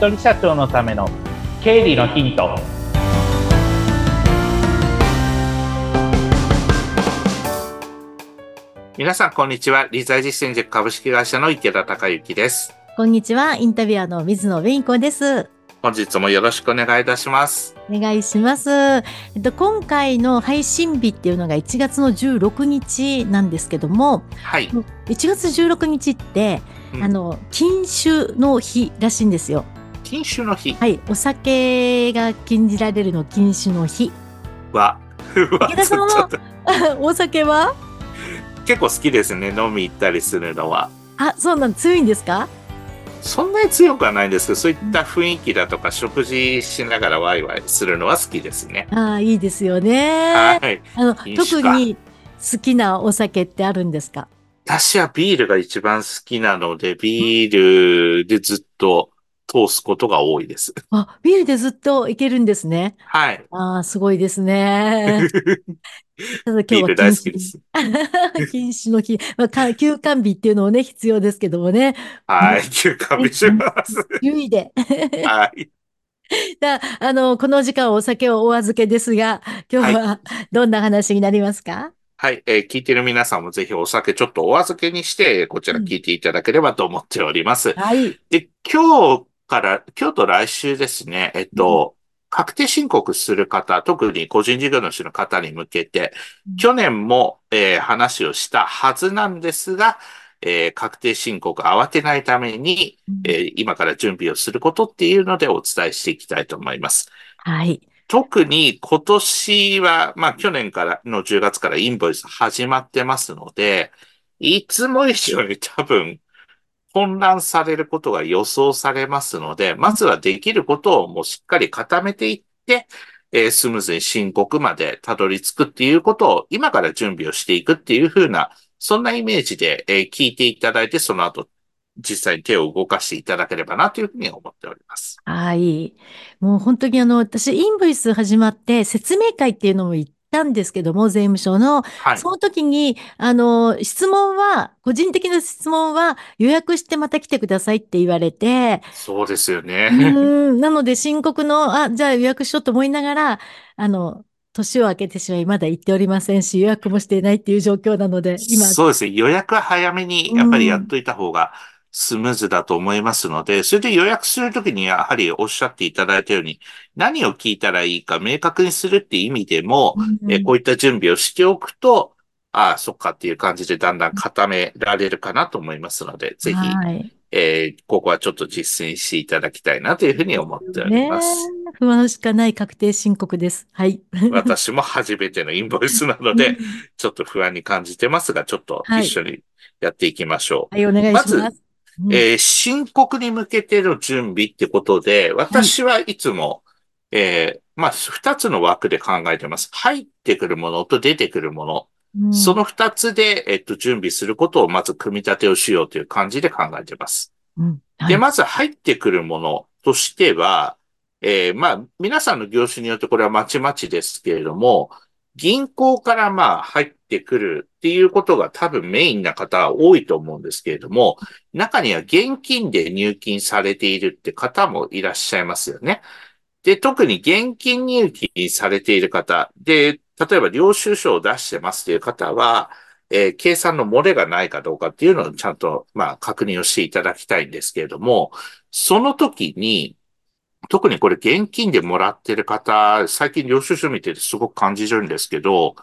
人社長のための経理のヒント。皆さんこんにちは。理財実践塾株式会社の池田孝之です。こんにちは。インタビュアーの水野弁子です。本日もよろしくお願いいたします。お願いします。えっと、今回の配信日っていうのが1月の16日なんですけども、はい、1月16日って、うん。あの、禁酒の日らしいんですよ。禁酒の日。はい。お酒が禁じられるの禁酒の日。はは池田さんは？お酒は？結構好きですね。飲み行ったりするのは。あ、そうなん、強いんですか？そんなに強くはないんですけどそういった雰囲気だとか食事しながらワイワイするのは好きですね。ああ、いいですよね。はい。あの、特に好きなお酒ってあるんですか？私はビールが一番好きなのでビールでずっと通すことが多いです。あ、ビールでずっといけるんですね。はい。ああ、すごいですね。ビール大好きです。禁酒 の日、まあ、か休館日っていうのをね、必要ですけどもね、はい休館日します。優位で。はい。だあの、この時間お酒をお預けですが、今日はどんな話になりますか？はい、えー聞いてる皆さんもぜひお酒ちょっとお預けにして、こちら聞いていただければと思っております。はい。で、今日から、今日と来週ですね、えっと、確定申告する方、特に個人事業主の方に向けてうん、去年も、えー話をしたはずなんですが、えー確定申告慌てないために、えー今から準備をすることっていうのでお伝えしていきたいと思います。はい。特に今年は、まあ去年からの10月からインボイス始まってますので、いつも以上に多分混乱されることが予想されますので、まずはできることをもうしっかり固めていって、えースムーズに申告までたどり着くっていうことを今から準備をしていくっていう風な、そんなイメージで、えー聞いていただいて、その後実際に手を動かしていただければなというふうに思っております。はい。もう本当にあの、私、インボイス始まって説明会っていうのも行ったんですけども、税務署の、はい。その時に、あの、質問は、個人的な質問は予約してまた来てくださいって言われて、そうですようね。ーん、なので申告の、あ、じゃあ予約しようと思いながら、あの、年を明けてしまい、まだ行っておりませんし、予約もしていないっていう状況なので、今、そうですね。予約は早めにやっぱりやっといた方がスムーズだと思いますので、それで予約するときにやはりおっしゃっていただいたように、何を聞いたらいいか明確にするって意味でも、うんえーこういった準備をしておくと、ああ、そっかっていう感じでだんだん固められるかなと思いますので、ぜひ、はい。えーここはちょっと実践していただきたいなというふうに思っておりねます。え不安しかない確定申告です。はい。私も初めてのインボイスなので、ちょっと不安に感じてますが、ちょっと一緒にやっていきましょう。はい、お願いします。まずうんえー申告に向けての準備ってことで、私はいつも、えーまあ、二つの枠で考えてます。入ってくるものと出てくるもの。うんその二つで、えっと、準備することをまず組み立てをしようという感じで考えてます。うんはいで、まず入ってくるものとしては、えーまあ、皆さんの業種によってこれはまちまちですけれども、銀行からまあ入ってくるっていうことが多分メインな方は多いと思うんですけれども、中には現金で入金されているって方もいらっしゃいますよね。で、特に現金入金されている方で、例えば領収書を出してますという方は、えー計算の漏れがないかどうかっていうのをちゃんと、まあ、確認をしていただきたいんですけれども、その時に、特にこれ現金でもらってる方、最近領収書見ててすごく感じるんですけど、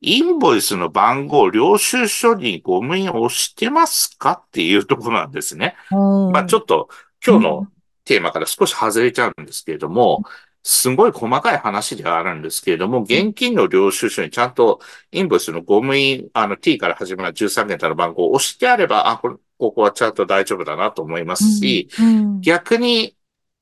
インボイスの番号、領収書にご無印押してますかっていうところなんですね。まあちょっと今日のテーマから少し外れちゃうんですけれども、すごい細かい話ではあるんですけれども、現金の領収書にちゃんとインボイスのゴム印、あの T から始まる13桁の番号を押してあれば、あ、これ、ここはちゃんと大丈夫だなと思いますし、うん。逆に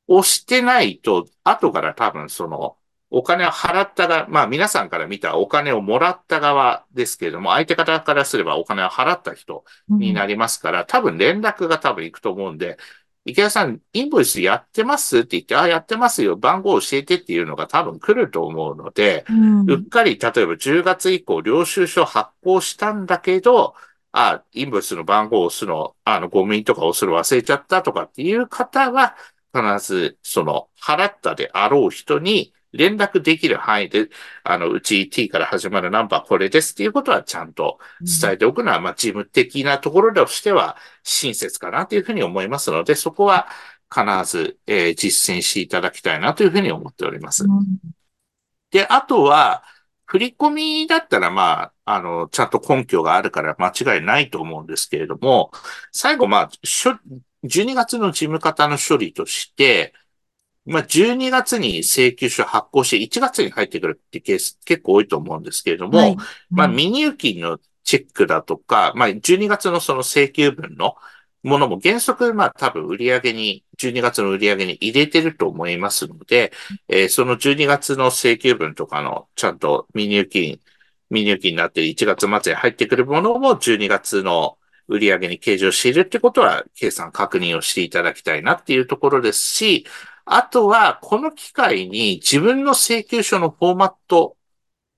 押してないと、後から多分その、お金を払ったが、まあ皆さんから見たお金をもらった側ですけれども、相手方からすればお金を払った人になりますから、多分連絡が多分行くと思うんで、池谷さん、インボイスやってますって言って、あ、やってますよ。番号教えてっていうのが多分来ると思うので、うんうっかり、例えば10月以降、領収書発行したんだけど、あ、インボイスの番号を押すの、あの、ゴミとか押すの忘れちゃったとかっていう方は、必ず、その、払ったであろう人に連絡できる範囲で、あの、うち T から始まるナンバーこれですっていうことはちゃんと伝えておくのは、まあ、事務的なところとしては親切かなというふうに思いますので、そこは必ず、えー実践していただきたいなというふうに思っております。うんで、あとは、振り込みだったら、まあ、あの、ちゃんと根拠があるから間違いないと思うんですけれども、最後、まあ、しょ12月の事務方の処理として、まあ、12月に請求書発行して1月に入ってくるってケース結構多いと思うんですけれども、はい。まあ、うん。未入金のチェックだとか、まあ、12月のその請求分のものも原則、まあ、多分売上に、12月の売上に入れてると思いますので、えーその12月の請求分とかの、ちゃんと未入金、未入金になって1月末に入ってくるものも12月の売上に計上しているってことは、計算確認をしていただきたいなっていうところですし、あとは、この機会に自分の請求書のフォーマット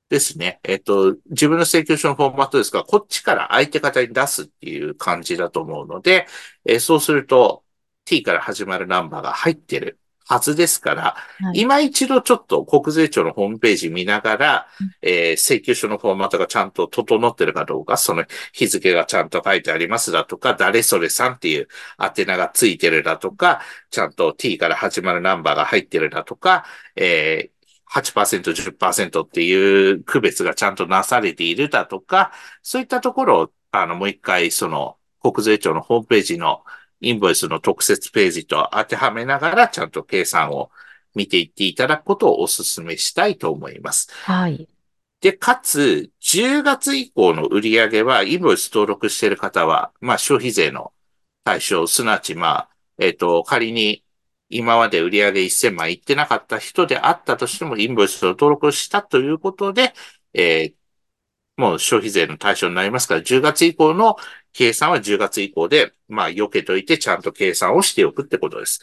ですね。えっと、自分の請求書のフォーマットですが、こっちから相手方に出すっていう感じだと思うので、えそうすると T から始まるナンバーが入ってるはずですから、はい。今一度ちょっと国税庁のホームページ見ながらうん、えー請求書のフォーマットがちゃんと整ってるかどうか、その日付がちゃんと書いてありますだとか、誰それさんっていう宛名がついてるだとか、ちゃんと T から始まるナンバーが入ってるだとか、えー8%、10%っていう区別がちゃんとなされているだとか、そういったところを、あの、もう一回、その、国税庁のホームページのインボイスの特設ページと当てはめながら、ちゃんと計算を見ていっていただくことをお勧めしたいと思います。はい。で、かつ、10月以降の売上は、インボイス登録している方は、まあ、消費税の対象、すなわち、まあ、えっ、と、仮に、今まで売上1000万いってなかった人であったとしても、インボイスを登録したということで、えーもう消費税の対象になりますから、10月以降の計算は10月以降で、まあ、避けといて、ちゃんと計算をしておくってことです。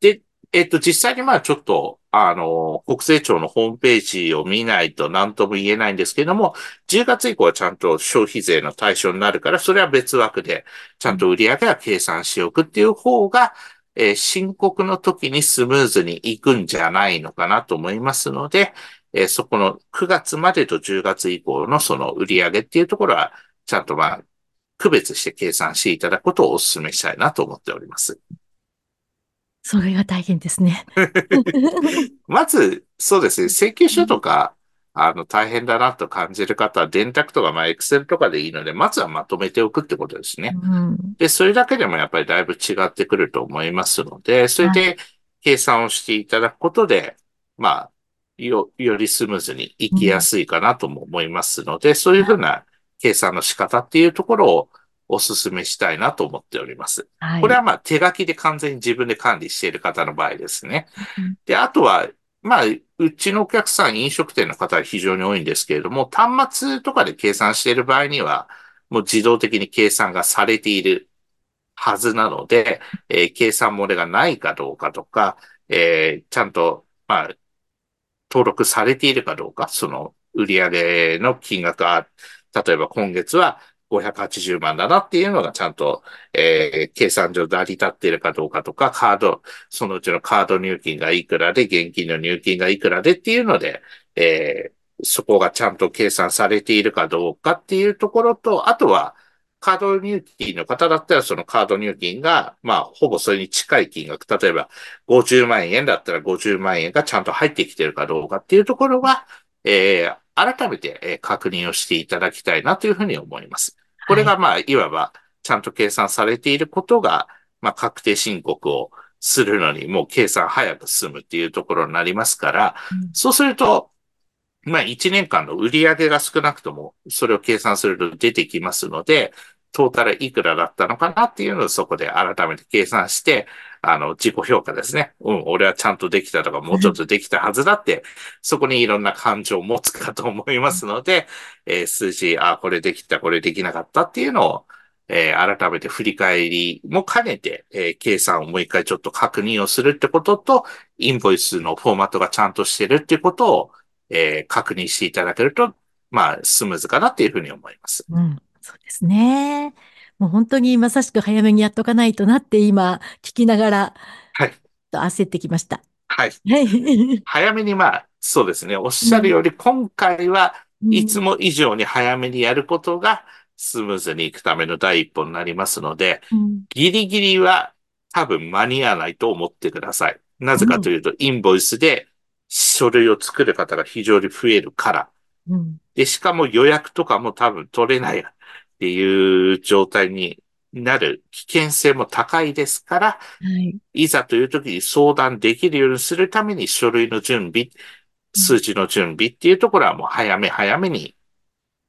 で、えっと、実際にまあちょっと、あの、国税庁のホームページを見ないと何とも言えないんですけども、10月以降はちゃんと消費税の対象になるから、それは別枠で、ちゃんと売上は計算しておくっていう方が、えー申告の時にスムーズにいくんじゃないのかなと思いますので、えーそこの9月までと10月以降のその売上っていうところは、ちゃんとまあ、区別して計算していただくことをお勧めしたいなと思っております。それが大変ですね。まず、そうですね、請求書とか、あの、大変だなと感じる方は、電卓とか、まあ、エクセルとかでいいので、まずはまとめておくってことですね。うん。で、それだけでもやっぱりだいぶ違ってくると思いますので、それで計算をしていただくことで、まあ、よ、よりスムーズにいきやすいかなとも思いますので、そういうふうな計算の仕方っていうところをお勧めしたいなと思っております。はい。これはまあ手書きで完全に自分で管理している方の場合ですねうん。で、あとは、まあ、うちのお客さん、飲食店の方は非常に多いんですけれども、端末とかで計算している場合には、もう自動的に計算がされているはずなので、えー計算漏れがないかどうかとか、えーちゃんと、まあ、登録されているかどうか、その売上の金額が、例えば今月は580万だなっていうのがちゃんと、えー計算上成り立っているかどうかとか、カード、そのうちのカード入金がいくらで、現金の入金がいくらでっていうので、えーそこがちゃんと計算されているかどうかっていうところと、あとは、カード入金の方だったら、そのカード入金が、まあ、ほぼそれに近い金額、例えば50万円だったら50万円がちゃんと入ってきてるかどうかっていうところは、えー改めてえー確認をしていただきたいなというふうに思います。これがまあ、いわば、ちゃんと計算されていることが、まあ、確定申告をするのに、もう計算早く進むっていうところになりますから、うん。そうすると、まあ、1年間の売り上げが少なくとも、それを計算すると出てきますので、トータルいくらだったのかなっていうのをそこで改めて計算して、あの、自己評価ですね。うん、俺はちゃんとできたとか、もうちょっとできたはずだって、そこにいろんな感情を持つかと思いますので、えー数字、あ、これできた、これできなかったっていうのを、えー改めて振り返りも兼ねて、えー計算をもう一回ちょっと確認をするってことと、インボイスのフォーマットがちゃんとしてるってことを、えー確認していただけると、まあ、スムーズかなっていうふうに思います。うん、そうですね。もう本当にまさしく早めにやっとかないとなって今聞きながらはい。と焦ってきました。はい。はい。早めにまあ、そうですね。おっしゃるより、今回はいつも、も以上に早めにやることがスムーズにいくための第一歩になりますので、うんギリギリは多分間に合わないと思ってください。なぜかというと、インボイスで書類を作る方が非常に増えるから。うんで、しかも予約とかも多分取れないっていう状態になる危険性も高いですから、はい。いざという時に相談できるようにするために書類の準備、数値の準備っていうところはもう早め早めに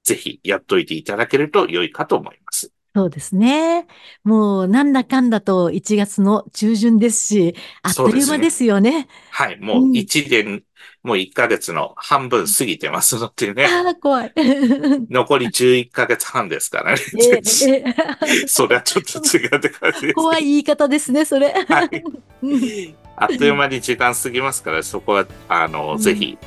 ぜひやっといていただけると良いかと思います。そうですね。もう、なんだかんだと1月の中旬ですし、あっという間ですよね。はい。もう1年、もう1ヶ月の半分過ぎてますのでね。ああ、怖い。残り11ヶ月半ですからね。ええ それはちょっと違うって感じです。怖い言い方ですね、それ。はい。うんあっという間に時間過ぎますから、そこは、あの、うんぜひ、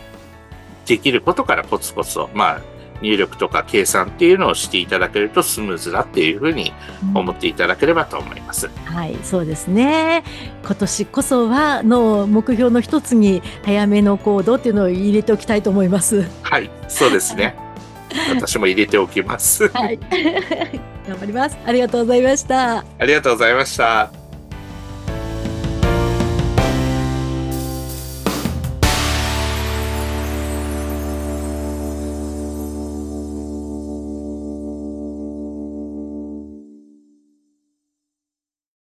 できることからコツコツと、まあ、入力とか計算っていうのをしていただけるとスムーズだっていうふうに思っていただければと思います。はい、そうですね。今年こそはの目標の一つに早めの行動っていうのを入れておきたいと思います。はい、そうですね。私も入れておきます。はい。頑張ります。ありがとうございました。ありがとうございました。